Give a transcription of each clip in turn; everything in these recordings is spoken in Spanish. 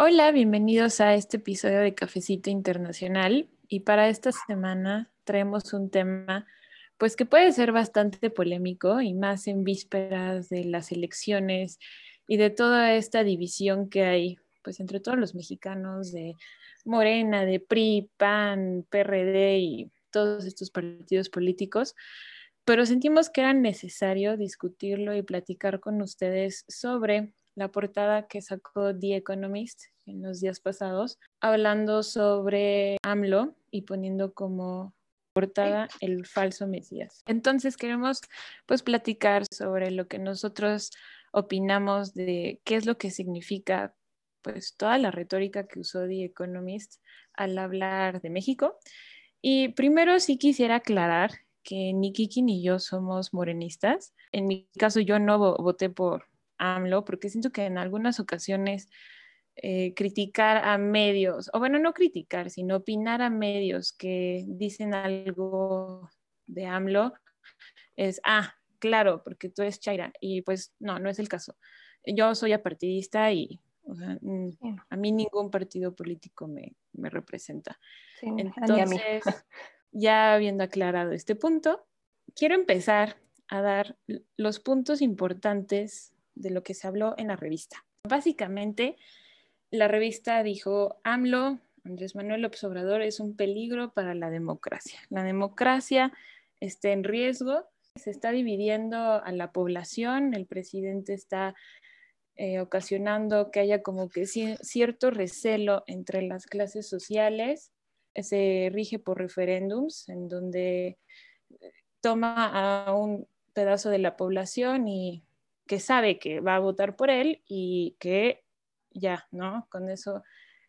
Hola, bienvenidos a este episodio de Cafecito Internacional. Y para esta semana traemos un tema pues que puede ser bastante polémico y más en vísperas de las elecciones y de toda esta división que hay pues entre todos los mexicanos de Morena, de PRI, PAN, PRD y todos estos partidos políticos, pero sentimos que era necesario discutirlo y platicar con ustedes sobre la portada que sacó The Economist en los días pasados, hablando sobre AMLO y poniendo como portada el falso Mesías. Entonces queremos pues platicar sobre lo que nosotros opinamos de qué es lo que significa pues toda la retórica que usó The Economist al hablar de México. Y primero sí quisiera aclarar que ni Kiki ni yo somos morenistas. En mi caso yo no voté por AMLO porque siento que en algunas ocasiones eh, criticar a medios, o bueno, no criticar, sino opinar a medios que dicen algo de AMLO es, ah, claro, porque tú eres Chaira. Y pues no, no es el caso. Yo soy apartidista y a mí ningún partido político me, representa. Entonces, ya habiendo aclarado este punto, quiero empezar a dar los puntos importantes de lo que se habló en la revista. Básicamente, la revista dijo, AMLO, Andrés Manuel López Obrador, es un peligro para la democracia. La democracia está en riesgo, se está dividiendo a la población, el presidente está eh, ocasionando que haya como que cierto recelo entre las clases sociales, se rige por referéndums en donde eh, toma a un pedazo de la población y que sabe que va a votar por él y que ya, ¿no? Con eso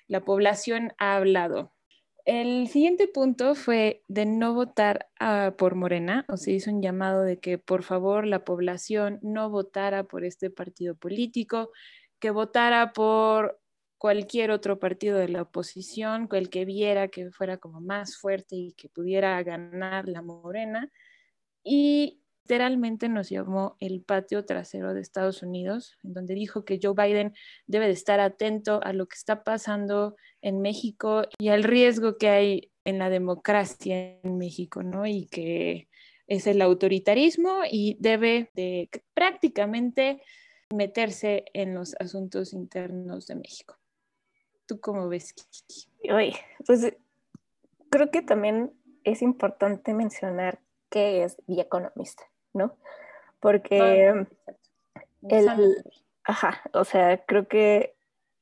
la población ha hablado. El siguiente punto fue de no votar ah, por Morena, o se hizo un llamado de que por favor la población no votara por este partido político, que votara por cualquier otro partido de la oposición, el que viera que fuera como más fuerte y que pudiera ganar la Morena. Y literalmente nos llamó el patio trasero de Estados Unidos, en donde dijo que Joe Biden debe de estar atento a lo que está pasando en México y al riesgo que hay en la democracia en México, ¿no? Y que es el autoritarismo y debe de prácticamente meterse en los asuntos internos de México. ¿Tú cómo ves, Kiki? Oye, pues creo que también es importante mencionar qué es The Economist. ¿No? Porque el, ajá, o sea, creo que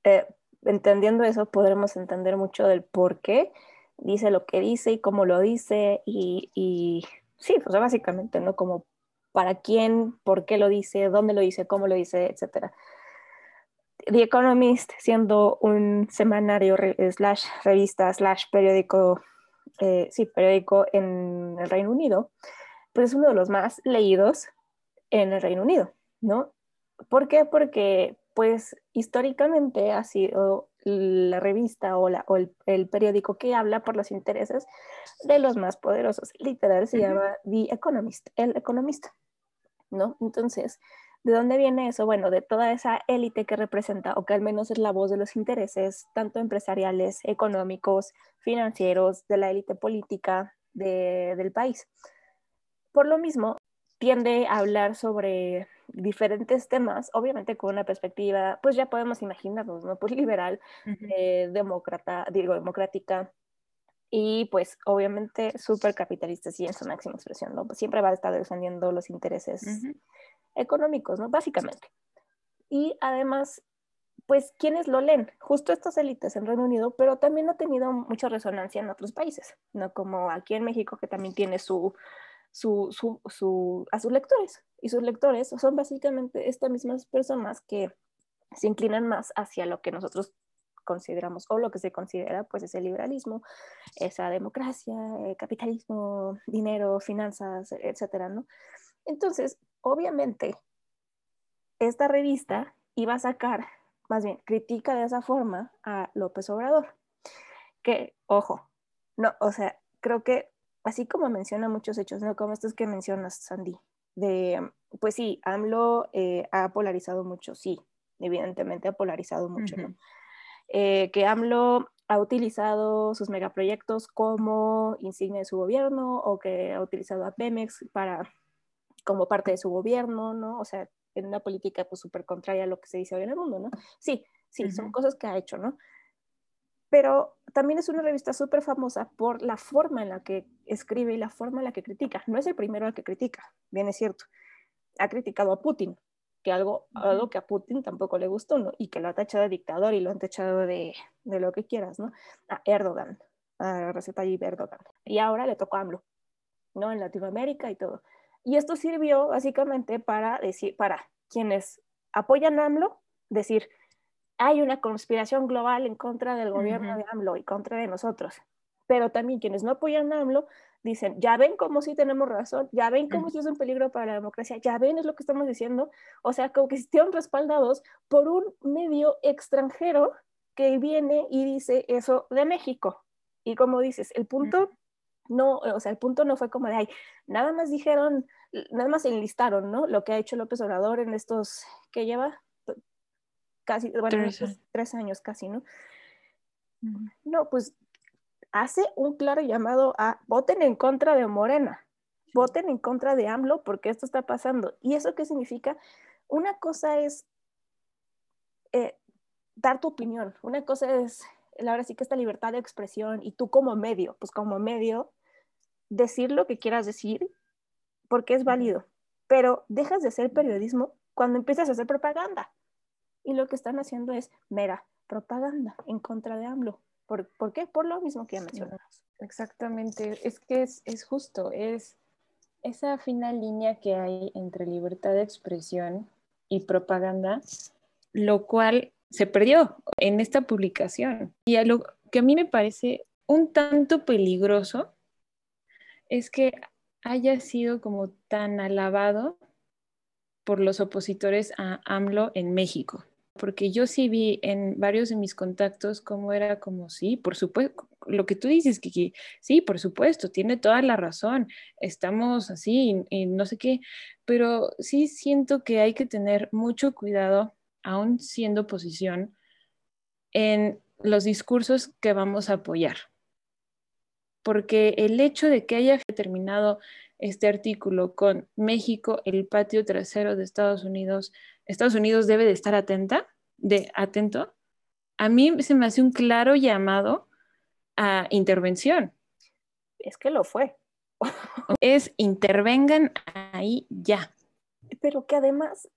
eh, entendiendo eso podremos entender mucho del por qué dice lo que dice y cómo lo dice y, y sí, pues básicamente, ¿no? Como para quién, por qué lo dice, dónde lo dice, cómo lo dice, etcétera. The Economist, siendo un semanario slash revista slash periódico, eh, sí, periódico en el Reino Unido, pues es uno de los más leídos en el Reino Unido, ¿no? ¿Por qué? Porque pues históricamente ha sido la revista o, la, o el, periódico que habla por los intereses de los más poderosos. Literal se llama The Economist, el economista, ¿no? Entonces, ¿de dónde viene eso? Bueno, de toda esa élite que representa, o que al menos es la voz de los intereses, tanto empresariales, económicos, financieros, de la élite política del país. Por lo mismo, tiende a hablar sobre diferentes temas, obviamente con una perspectiva, pues ya podemos imaginarnos, ¿no? Pues liberal, eh, demócrata, digo, democrática, y pues obviamente súper capitalista, sí, en su máxima expresión, ¿no? Pues siempre va a estar defendiendo los intereses económicos, ¿no? Básicamente. Y además, pues, ¿quiénes lo leen? Justo estas élites en Reino Unido, pero también ha tenido mucha resonancia en otros países, ¿no? Como aquí en México, que también tiene su su, a sus lectores. Y sus lectores son básicamente estas mismas personas que se inclinan más hacia lo que nosotros consideramos o lo que se considera pues ese liberalismo, esa democracia, eh, capitalismo, dinero, finanzas, etcétera, ¿no? Entonces, obviamente, esta revista iba a sacar, más bien, critica de esa forma a López Obrador. Que, ojo, no, o sea, creo que así como menciona muchos hechos, ¿no? Como estos que mencionas, Sandy, de, pues sí, AMLO eh, ha polarizado mucho, sí, evidentemente ha polarizado mucho, ¿no? Eh, que AMLO ha utilizado sus megaproyectos como insignia de su gobierno o que ha utilizado a Pemex para, como parte de su gobierno, ¿no? O sea, en una política pues súper contraria a lo que se dice hoy en el mundo, ¿no? Sí, sí, son cosas que ha hecho, ¿no? Pero también es una revista súper famosa por la forma en la que escribe y la forma en la que critica. No es el primero al que critica, bien es cierto. Ha criticado a Putin, que algo, algo que a Putin tampoco le gustó, ¿no? Y que lo ha tachado de dictador y lo han tachado de, de lo que quieras, ¿no? A Erdogan, a Recep Tayyip Erdogan. Y ahora le tocó a AMLO, ¿no? En Latinoamérica y todo. Y esto sirvió básicamente para decir, para quienes apoyan a AMLO, decir, hay una conspiración global en contra del gobierno de AMLO y contra de nosotros. Pero también quienes no apoyan a AMLO dicen, ya ven cómo sí tenemos razón, ya ven cómo sí es un peligro para la democracia, ya ven es lo que estamos diciendo. O sea, como que respaldados por un medio extranjero que viene y dice eso de México. Y como dices, el punto no, o sea, el punto no fue como de, ay, nada más dijeron, nada más enlistaron, ¿no? Lo que ha hecho López Obrador en estos, que lleva? Casi, bueno, tres, años casi, ¿no? No, pues hace un claro llamado a voten en contra de Morena, voten en contra de AMLO porque esto está pasando. ¿Y eso qué significa? Una cosa es eh, dar tu opinión, una cosa es, ahora sí que esta libertad de expresión y tú como medio, pues como medio, decir lo que quieras decir porque es válido, pero dejas de hacer periodismo cuando empiezas a hacer propaganda. Y lo que están haciendo es mera propaganda en contra de AMLO. ¿Por, ¿por qué? Por lo mismo que ya mencionamos. Exactamente, es que es, es justo, es esa fina línea que hay entre libertad de expresión y propaganda, lo cual se perdió en esta publicación. Y a lo que a mí me parece un tanto peligroso es que haya sido como tan alabado por los opositores a AMLO en México porque yo sí vi en varios de mis contactos cómo era como, sí, por supuesto, lo que tú dices, Kiki, sí, por supuesto, tiene toda la razón, estamos así y, no sé qué, pero sí siento que hay que tener mucho cuidado, aún siendo oposición, en los discursos que vamos a apoyar. Porque el hecho de que haya terminado este artículo con México, el patio trasero de Estados Unidos, Estados Unidos debe de estar atenta, de atento, a mí se me hace un claro llamado a intervención. Es que lo fue. es intervengan ahí ya. Pero que además,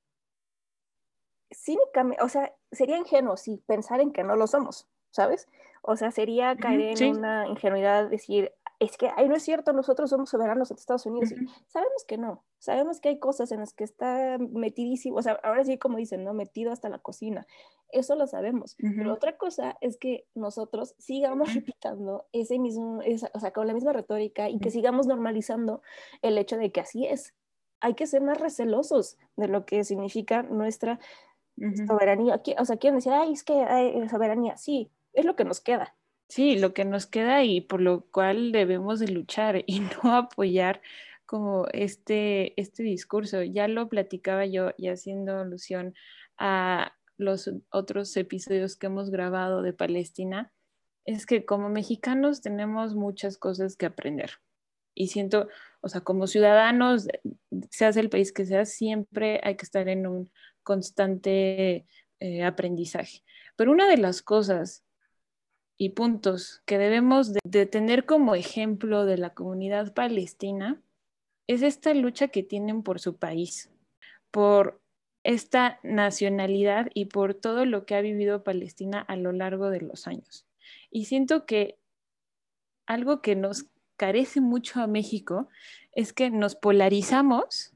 cínicamente, o sea, sería ingenuo si pensar en que no lo somos, ¿sabes? O sea, sería caer en una ingenuidad decir, es que ahí no es cierto, nosotros somos soberanos en Estados Unidos. Sabemos que no, sabemos que hay cosas en las que está metidísimo, o sea, ahora sí como dicen, ¿no? Metido hasta la cocina. Eso lo sabemos. Pero otra cosa es que nosotros sigamos repitiendo ese mismo, o sea, con la misma retórica y que sigamos normalizando el hecho de que así es. Hay que ser más recelosos de lo que significa nuestra soberanía. O sea, quieren decir, ay, es que hay soberanía. Sí, es lo que nos queda Sí, lo que nos queda y por lo cual debemos de luchar y no apoyar como este, este discurso. Ya lo platicaba yo y haciendo alusión a los otros episodios que hemos grabado de Palestina, es que como mexicanos tenemos muchas cosas que aprender. Y siento, o sea, como ciudadanos, seas el país que sea, siempre hay que estar en un constante eh, aprendizaje. Pero una de las cosas y puntos que debemos de, tener como ejemplo de la comunidad palestina es esta lucha que tienen por su país, por esta nacionalidad y por todo lo que ha vivido Palestina a lo largo de los años. Y siento que algo que nos carece mucho a México es que nos polarizamos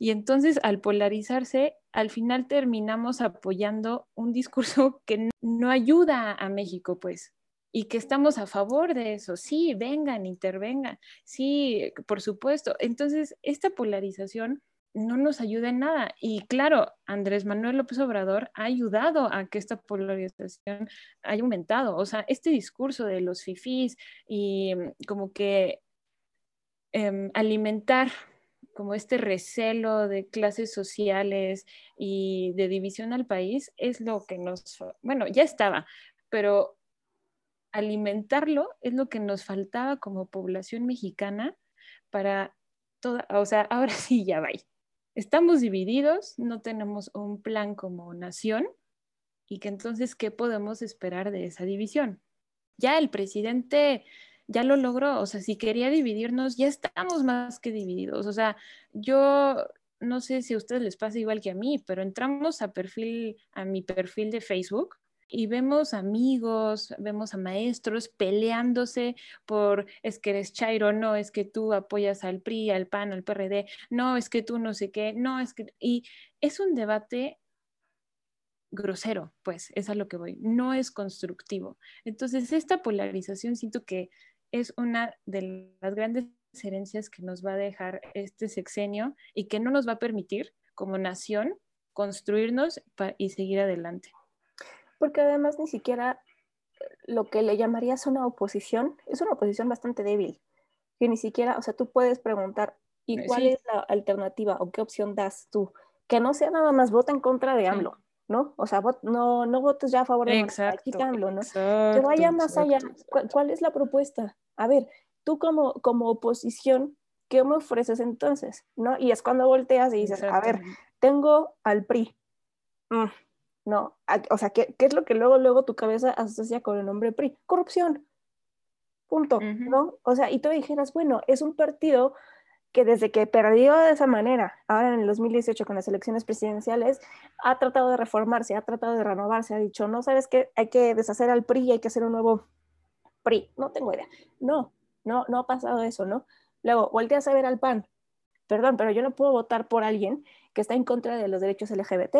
y entonces al polarizarse al final terminamos apoyando un discurso que no ayuda a México, pues, y que estamos a favor de eso. Sí, vengan, intervengan. Sí, por supuesto. Entonces, esta polarización no nos ayuda en nada. Y claro, Andrés Manuel López Obrador ha ayudado a que esta polarización haya aumentado. O sea, este discurso de los fifís y mm, como que em, alimentar como este recelo de clases sociales y de división al país es lo que nos, bueno, ya estaba, pero alimentarlo es lo que nos faltaba como población mexicana para toda, o sea, ahora sí ya va. Estamos divididos, no tenemos un plan como nación y que entonces, ¿qué podemos esperar de esa división? Ya el presidente ya lo logró, o sea, si quería dividirnos, ya estamos más que divididos, o sea, yo no sé si a ustedes les pasa igual que a mí, pero entramos a perfil, a mi perfil de Facebook y vemos amigos, vemos a maestros peleándose por es que eres Chairo, no, es que tú apoyas al PRI, al PAN, al PRD, no, es que tú no sé qué, no, es que... Y es un debate grosero, pues, es a lo que voy, no es constructivo. Entonces, esta polarización siento que es una de las grandes herencias que nos va a dejar este sexenio y que no nos va a permitir como nación construirnos y seguir adelante porque además ni siquiera eh, lo que le llamarías una oposición es una oposición bastante débil, que ni siquiera, o sea, tú puedes preguntar, ¿y eh, cuál es la alternativa o qué opción das tú? Que no sea nada más vota en contra de AMLO, ¿no? O sea, no, no votes ya a favor de AMLO, ¿no? que vaya más allá. ¿Cuál, es la propuesta? A ver, tú como, como oposición, ¿qué me ofreces entonces? ¿No? Y es cuando volteas y dices, a ver, tengo al PRI. Mm, no, o sea, ¿qué, es lo que luego, luego tu cabeza asocia con el nombre PRI? Corrupción. Punto, ¿no? O sea, y tú dijeras, bueno, es un partido que desde que perdió de esa manera, ahora en el 2018 con las elecciones presidenciales, ha tratado de reformarse, ha tratado de renovarse, ha dicho, no, sabes qué, hay que deshacer al PRI, hay que hacer un nuevo PRI. No tengo idea. No, no, no ha pasado eso, ¿no? Luego, volteas a ver al PAN. Perdón, pero yo no puedo votar por alguien que está en contra de los derechos LGBT,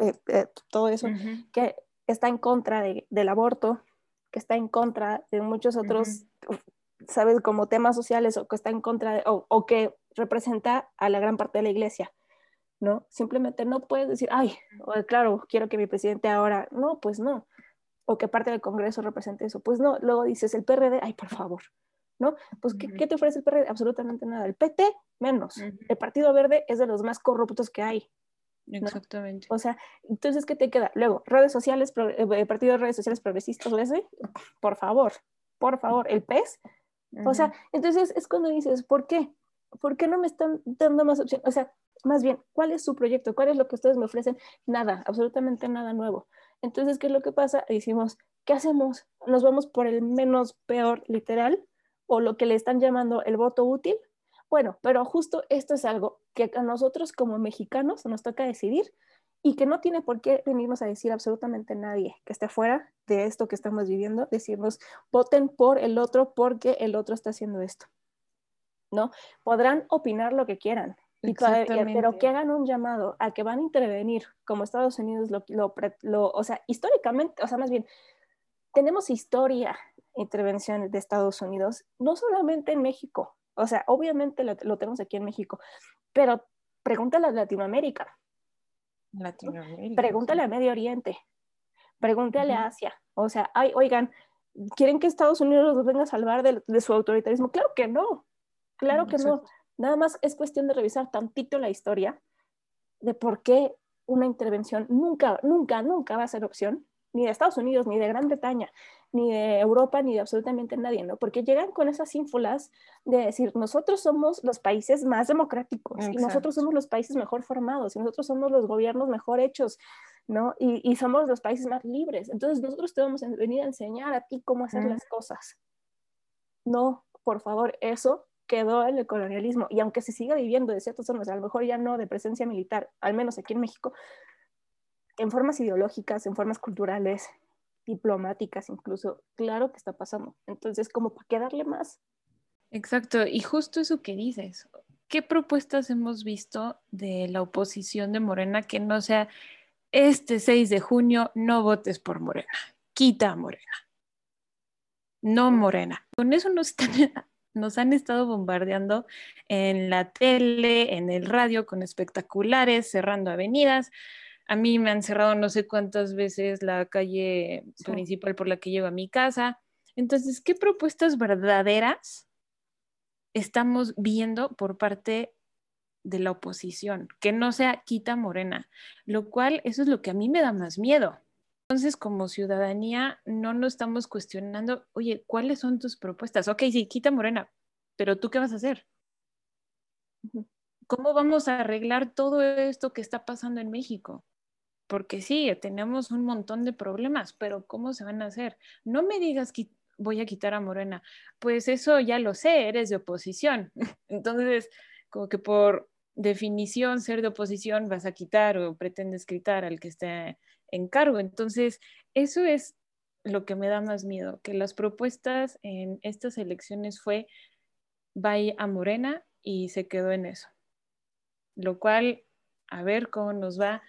eh, eh, todo eso, que está en contra del aborto, que está en contra de muchos otros, ¿sabes? Como temas sociales o que está en contra de, o, que representa a la gran parte de la iglesia, ¿no? Simplemente no puedes decir, ay, claro, quiero que mi presidente ahora, no, pues no, o que parte del Congreso represente eso, pues no, luego dices el PRD, ay, por favor, ¿no? Pues, ¿qué, te ofrece el PRD? Absolutamente nada. El PT, menos. El Partido Verde es de los más corruptos que hay. Exactamente. O sea, entonces, ¿qué te queda? Luego, redes sociales, eh, partido de redes sociales progresistas, ese, por favor, por favor, el PES. O sea, entonces es cuando dices, ¿por qué? ¿Por qué no me están dando más opciones? O sea, más bien, ¿cuál es su proyecto? ¿Cuál es lo que ustedes me ofrecen? Nada, absolutamente nada nuevo. Entonces, ¿qué es lo que pasa? Decimos, ¿qué hacemos? ¿Nos vamos por el menos peor literal o lo que le están llamando el voto útil? Bueno, pero justo esto es algo que a nosotros como mexicanos nos toca decidir y que no tiene por qué venirnos a decir absolutamente nadie que esté fuera de esto que estamos viviendo, decirnos voten por el otro porque el otro está haciendo esto. ¿No? Podrán opinar lo que quieran, pero que hagan un llamado a que van a intervenir como Estados Unidos lo, lo, o sea, históricamente, o sea, más bien, tenemos historia intervención de Estados Unidos, no solamente en México, o sea, obviamente lo, tenemos aquí en México, pero pregúntale a Latinoamérica. Latinoamérica. Pregúntale a Medio Oriente. Pregúntale a Asia. O sea, ay, oigan, ¿quieren que Estados Unidos los venga a salvar de, su autoritarismo? Claro que no. Claro que no. Nada más es cuestión de revisar tantito la historia de por qué una intervención nunca, nunca, nunca va a ser opción, ni de Estados Unidos, ni de Gran Bretaña, ni de Europa, ni de absolutamente nadie, ¿no? Porque llegan con esas ínfulas de decir, nosotros somos los países más democráticos, y nosotros somos los países mejor formados, y nosotros somos los gobiernos mejor hechos, ¿no? Y, y somos los países más libres. Entonces nosotros te vamos a venir a enseñar a ti cómo hacer las cosas. No, por favor, eso quedó en el colonialismo. Y aunque se siga viviendo de ciertas formas, a lo mejor ya no de presencia militar, al menos aquí en México, en formas ideológicas, en formas culturales, diplomáticas incluso, claro que está pasando. Entonces, como para qué darle más. Exacto, y justo eso que dices, ¿qué propuestas hemos visto de la oposición de Morena que no sea este 6 de junio no votes por Morena, quita a Morena? No Morena. Con eso nos, nos han estado bombardeando en la tele, en el radio, con espectaculares, cerrando avenidas. A mí me han cerrado no sé cuántas veces la calle principal por la que llevo a mi casa. Entonces, ¿qué propuestas verdaderas estamos viendo por parte de la oposición? Que no sea quita morena, lo cual eso es lo que a mí me da más miedo. Entonces, como ciudadanía, no nos estamos cuestionando, oye, ¿cuáles son tus propuestas? Ok, sí, quita morena, pero ¿tú qué vas a hacer? ¿Cómo vamos a arreglar todo esto que está pasando en México? Porque sí, tenemos un montón de problemas, pero ¿cómo se van a hacer? No me digas que voy a quitar a Morena. Pues eso ya lo sé, eres de oposición. Entonces, como que por definición, ser de oposición, vas a quitar o pretendes quitar al que esté en cargo. Entonces, eso es lo que me da más miedo, que las propuestas en estas elecciones fue vaya a Morena y se quedó en eso. Lo cual, a ver cómo nos va,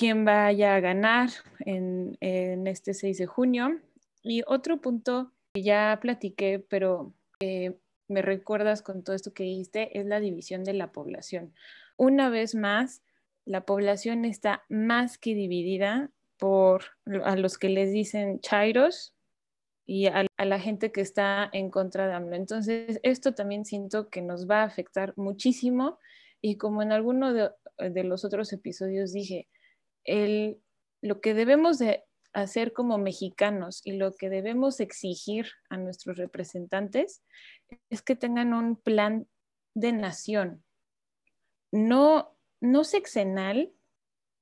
quién vaya a ganar en, en este 6 de junio. Y otro punto que ya platiqué, pero que me recuerdas con todo esto que dijiste, es la división de la población. Una vez más, la población está más que dividida por a los que les dicen chairos y a, la gente que está en contra de AMLO. Entonces, esto también siento que nos va a afectar muchísimo y como en alguno de, de los otros episodios dije, el, lo que debemos de hacer como mexicanos y lo que debemos exigir a nuestros representantes es que tengan un plan de nación, no, no sexenal,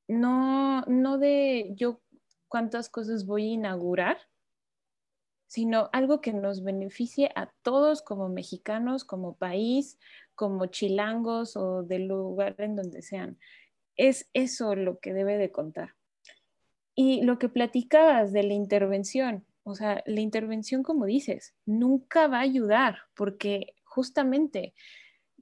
no, no de yo cuántas cosas voy a inaugurar, sino algo que nos beneficie a todos como mexicanos, como país, como chilangos o del lugar en donde sean. Es eso lo que debe de contar. Y lo que platicabas de la intervención, o sea, la intervención, como dices, nunca va a ayudar porque justamente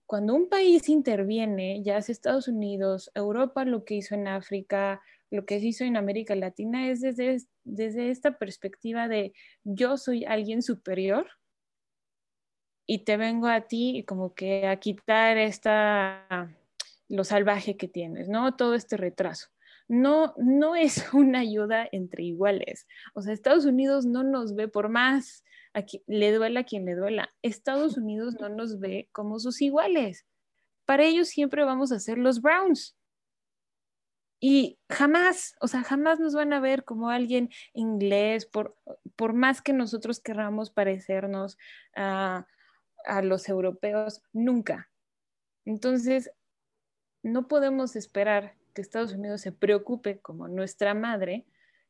cuando un país interviene, ya sea Estados Unidos, Europa, lo que hizo en África, lo que hizo en América Latina, es desde, desde esta perspectiva de yo soy alguien superior y te vengo a ti como que a quitar esta, lo salvaje que tienes, ¿no? Todo este retraso no, no es una ayuda entre iguales. O sea, Estados Unidos no nos ve por más, a le duela a quien le duela. Estados Unidos no nos ve como sus iguales. Para ellos siempre vamos a ser los Browns. Y jamás, o sea, jamás nos van a ver como alguien inglés, por, por más que nosotros querramos parecernos a, a los europeos, nunca. Entonces, no podemos esperar que Estados Unidos se preocupe como nuestra madre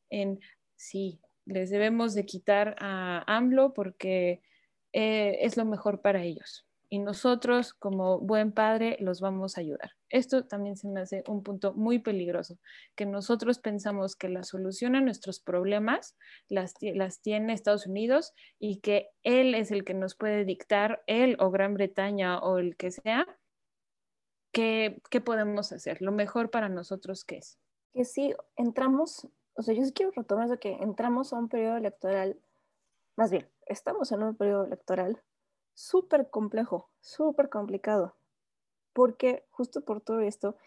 en sí, les debemos de quitar a AMLO porque eh, es lo mejor para ellos. Y nosotros, como buen padre, los vamos a ayudar. Esto también se me hace un punto muy peligroso, que nosotros pensamos que la solución a nuestros problemas las, las tiene Estados Unidos y que él es el que nos puede dictar, él o Gran Bretaña o el que sea, ¿qué, podemos hacer? Lo mejor para nosotros, ¿qué es? Que sí, entramos, o sea, yo sí quiero retomar de que entramos a un periodo electoral, más bien, estamos en un periodo electoral súper complejo, súper complicado, porque justo por todo esto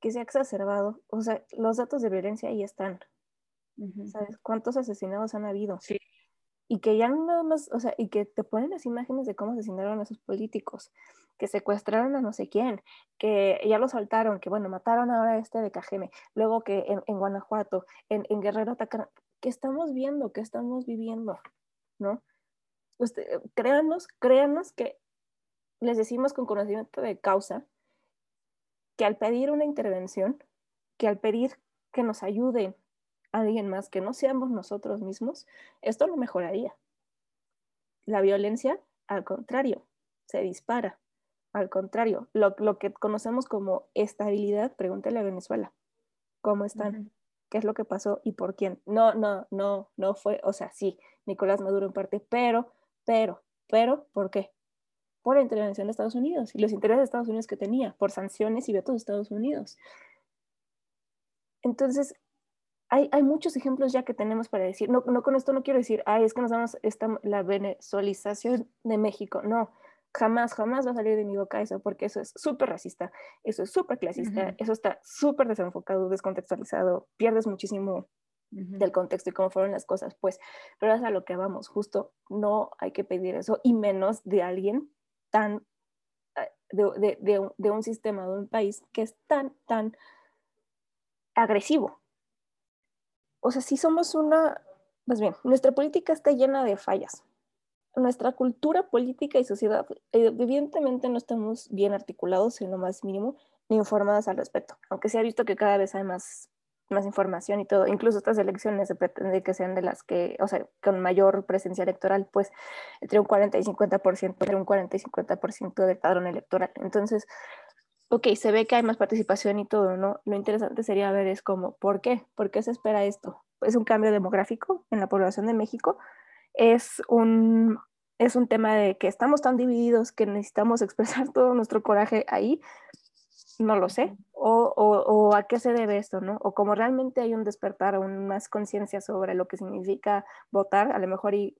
que se ha exacerbado, o sea, los datos de violencia ahí están. ¿Sabes cuántos asesinados han habido? Sí y que ya nada más, o sea, y que te ponen las imágenes de cómo asesinaron a sus políticos, que secuestraron a no sé quién, que ya lo soltaron, que bueno, mataron ahora a este de Cajeme, luego que en, Guanajuato, en, Guerrero atacaron, que estamos viendo, que estamos viviendo, ¿no? Usted, créanos, créanos que les decimos con conocimiento de causa que al pedir una intervención, que al pedir que nos ayuden alguien más que no seamos nosotros mismos, esto no mejoraría. La violencia, al contrario, se dispara. Al contrario, lo, que conocemos como estabilidad, pregúntale a Venezuela, ¿cómo están? ¿Qué es lo que pasó y por quién? No, no, no, no fue, o sea, sí, Nicolás Maduro en parte, pero, pero, pero, ¿por qué? por la intervención de Estados Unidos y los intereses de Estados Unidos que tenía, por sanciones y vetos de Estados Unidos. Entonces, hay, hay, muchos ejemplos ya que tenemos para decir, no, no con esto no quiero decir, ay, es que nos damos esta, la venezuelización de México, no, jamás, jamás va a salir de mi boca eso, porque eso es súper racista, eso es súper clasista, eso está súper desenfocado, descontextualizado, pierdes muchísimo del contexto y cómo fueron las cosas, pues, pero es a lo que vamos, justo no hay que pedir eso, y menos de alguien tan, eh, de, de, de un sistema, de un país que es tan, tan agresivo. O sea, si somos una, más bien, nuestra política está llena de fallas, nuestra cultura política y sociedad, evidentemente no estamos bien articulados en lo más mínimo ni informados al respecto, aunque se ha visto que cada vez hay más, más información y todo, incluso estas elecciones se pretende que sean de las que, o sea, con mayor presencia electoral, pues entre un 40 y 50%, entre un 40 y 50% del padrón electoral. Entonces, ok, se ve que hay más participación y todo, ¿no? Lo interesante sería ver es como, ¿por qué? ¿Por qué se espera esto? ¿Es un cambio demográfico en la población de México? es un, es un tema de que estamos tan divididos que necesitamos expresar todo nuestro coraje ahí, no lo sé, o, o, a qué se debe esto, ¿no? O como realmente hay un despertar, un más conciencia sobre lo que significa votar, a lo mejor y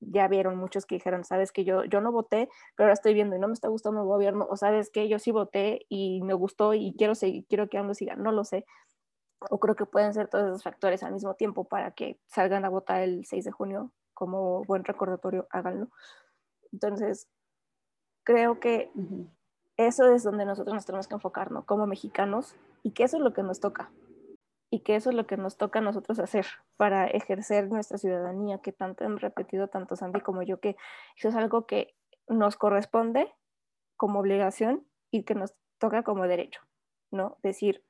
ya vieron muchos que dijeron, sabes que yo, yo no voté, pero ahora estoy viendo y no me está gustando el gobierno, o sabes que yo sí voté y me gustó y quiero seguir, quiero que AMLO siga, no lo sé. O creo que pueden ser todos esos factores al mismo tiempo para que salgan a votar el 6 de junio como buen recordatorio, háganlo. Entonces, creo que eso es donde nosotros nos tenemos que enfocar, ¿no? Como mexicanos, y que eso es lo que nos toca, y que eso es lo que nos toca a nosotros hacer para ejercer nuestra ciudadanía, que tanto han repetido tanto Sandy como yo, que eso es algo que nos corresponde como obligación y que nos toca como derecho, ¿no? Decir,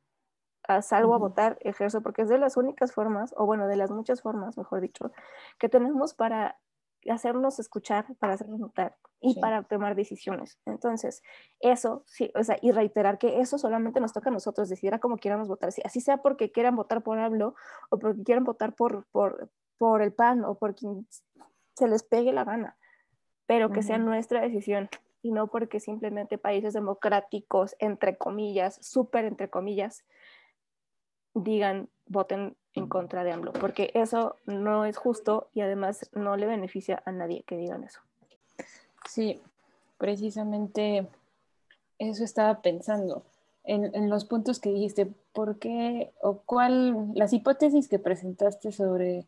salgo a votar, ejerzo, porque es de las únicas formas, o bueno, de las muchas formas, mejor dicho, que tenemos para hacernos escuchar, para hacernos notar y para tomar decisiones. Entonces, eso, sí, o sea, y reiterar que eso solamente nos toca a nosotros, decidir a cómo quieramos votar, si así sea porque quieran votar por hablo o porque quieran votar por, por, por el PAN o por quien se les pegue la gana, pero que sea nuestra decisión y no porque simplemente países democráticos, entre comillas, súper entre comillas, digan voten en contra de AMLO, porque eso no es justo y además no le beneficia a nadie que digan eso. Sí, precisamente eso estaba pensando en, los puntos que dijiste, ¿por qué o cuál, las hipótesis que presentaste sobre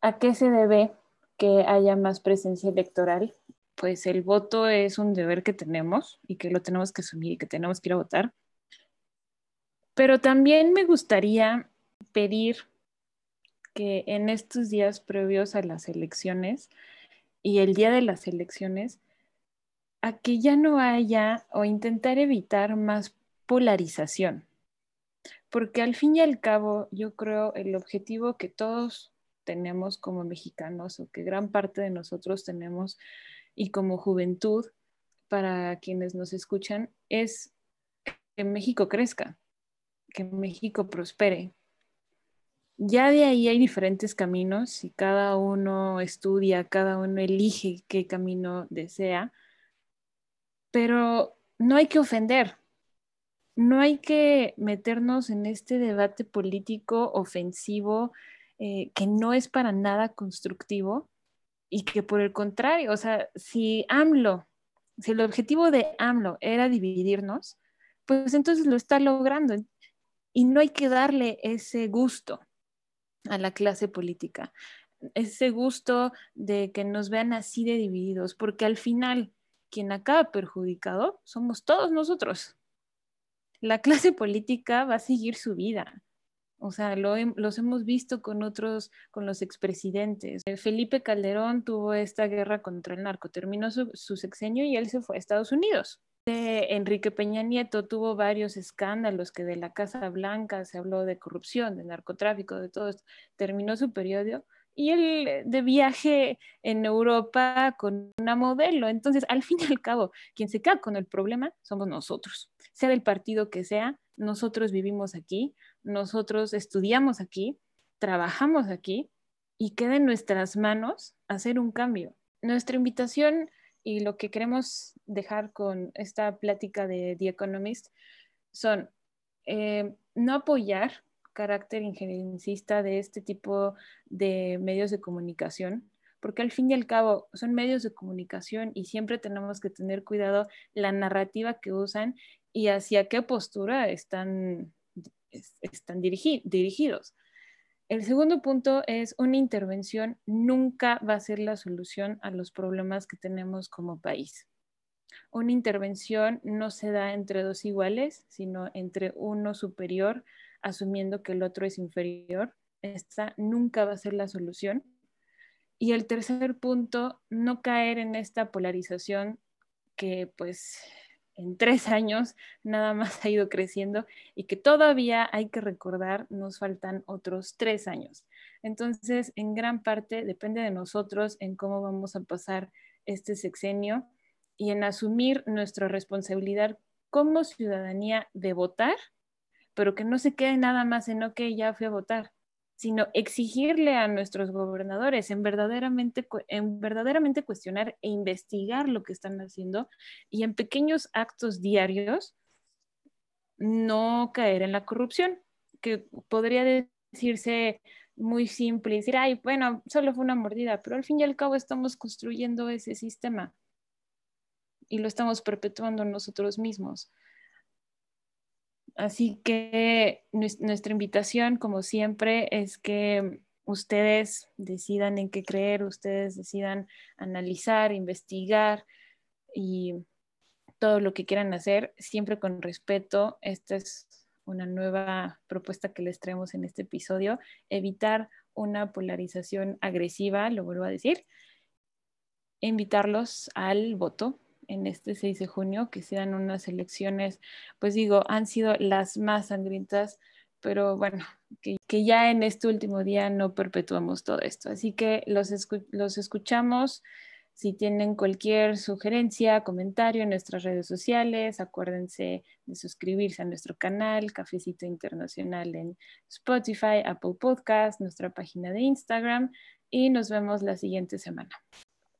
a qué se debe que haya más presencia electoral? Pues el voto es un deber que tenemos y que lo tenemos que asumir y que tenemos que ir a votar pero también me gustaría pedir que en estos días previos a las elecciones y el día de las elecciones, a que ya no haya o intentar evitar más polarización. Porque al fin y al cabo, yo creo el objetivo que todos tenemos como mexicanos o que gran parte de nosotros tenemos y como juventud, para quienes nos escuchan, es que México crezca, que México prospere. Ya de ahí hay diferentes caminos y cada uno estudia, cada uno elige qué camino desea, pero no hay que ofender, no hay que meternos en este debate político ofensivo eh, que no es para nada constructivo y que por el contrario, o sea, si AMLO, si el objetivo de AMLO era dividirnos, pues entonces lo está logrando. Y no hay que darle ese gusto a la clase política, ese gusto de que nos vean así de divididos, porque al final quien acaba perjudicado somos todos nosotros. La clase política va a seguir su vida. O sea, lo, los hemos visto con otros, con los expresidentes. Felipe Calderón tuvo esta guerra contra el narco, terminó su, su sexenio y él se fue a Estados Unidos. Enrique Peña Nieto tuvo varios escándalos que de la Casa Blanca se habló de corrupción, de narcotráfico, de todo esto. Terminó su periodo y él de viaje en Europa con una modelo. Entonces, al fin y al cabo, quien se queda con el problema somos nosotros. Sea del partido que sea, nosotros vivimos aquí, nosotros estudiamos aquí, trabajamos aquí y queda en nuestras manos hacer un cambio. Nuestra invitación Y lo que queremos dejar con esta plática de The Economist son eh, no apoyar carácter injerencista de este tipo de medios de comunicación, porque al fin y al cabo son medios de comunicación y siempre tenemos que tener cuidado la narrativa que usan y hacia qué postura están, están dirigidos. El segundo punto es una intervención nunca va a ser la solución a los problemas que tenemos como país. Una intervención no se da entre dos iguales, sino entre uno superior, asumiendo que el otro es inferior. Esta nunca va a ser la solución. Y el tercer punto, no caer en esta polarización que pues en tres años nada más ha ido creciendo y que todavía hay que recordar, nos faltan otros tres años. Entonces, en gran parte depende de nosotros en cómo vamos a pasar este sexenio y en asumir nuestra responsabilidad como ciudadanía de votar, pero que no se quede nada más en, ok, ya fui a votar, sino exigirle a nuestros gobernadores en verdaderamente, en verdaderamente cuestionar e investigar lo que están haciendo y en pequeños actos diarios no caer en la corrupción, que podría decirse muy simple, decir, ay, bueno, solo fue una mordida, pero al fin y al cabo estamos construyendo ese sistema y lo estamos perpetuando nosotros mismos. Así que nuestra invitación, como siempre, es que ustedes decidan en qué creer, ustedes decidan analizar, investigar y todo lo que quieran hacer, siempre con respeto. Esta es una nueva propuesta que les traemos en este episodio, evitar una polarización agresiva, lo vuelvo a decir, invitarlos al voto, en este 6 de junio, que sean unas elecciones, pues digo, han sido las más sangrientas, pero bueno, que, ya en este último día no perpetuamos todo esto. Así que los, los escuchamos. Si tienen cualquier sugerencia, comentario en nuestras redes sociales, acuérdense de suscribirse a nuestro canal Cafecito Internacional en Spotify, Apple Podcast, nuestra página de Instagram y nos vemos la siguiente semana.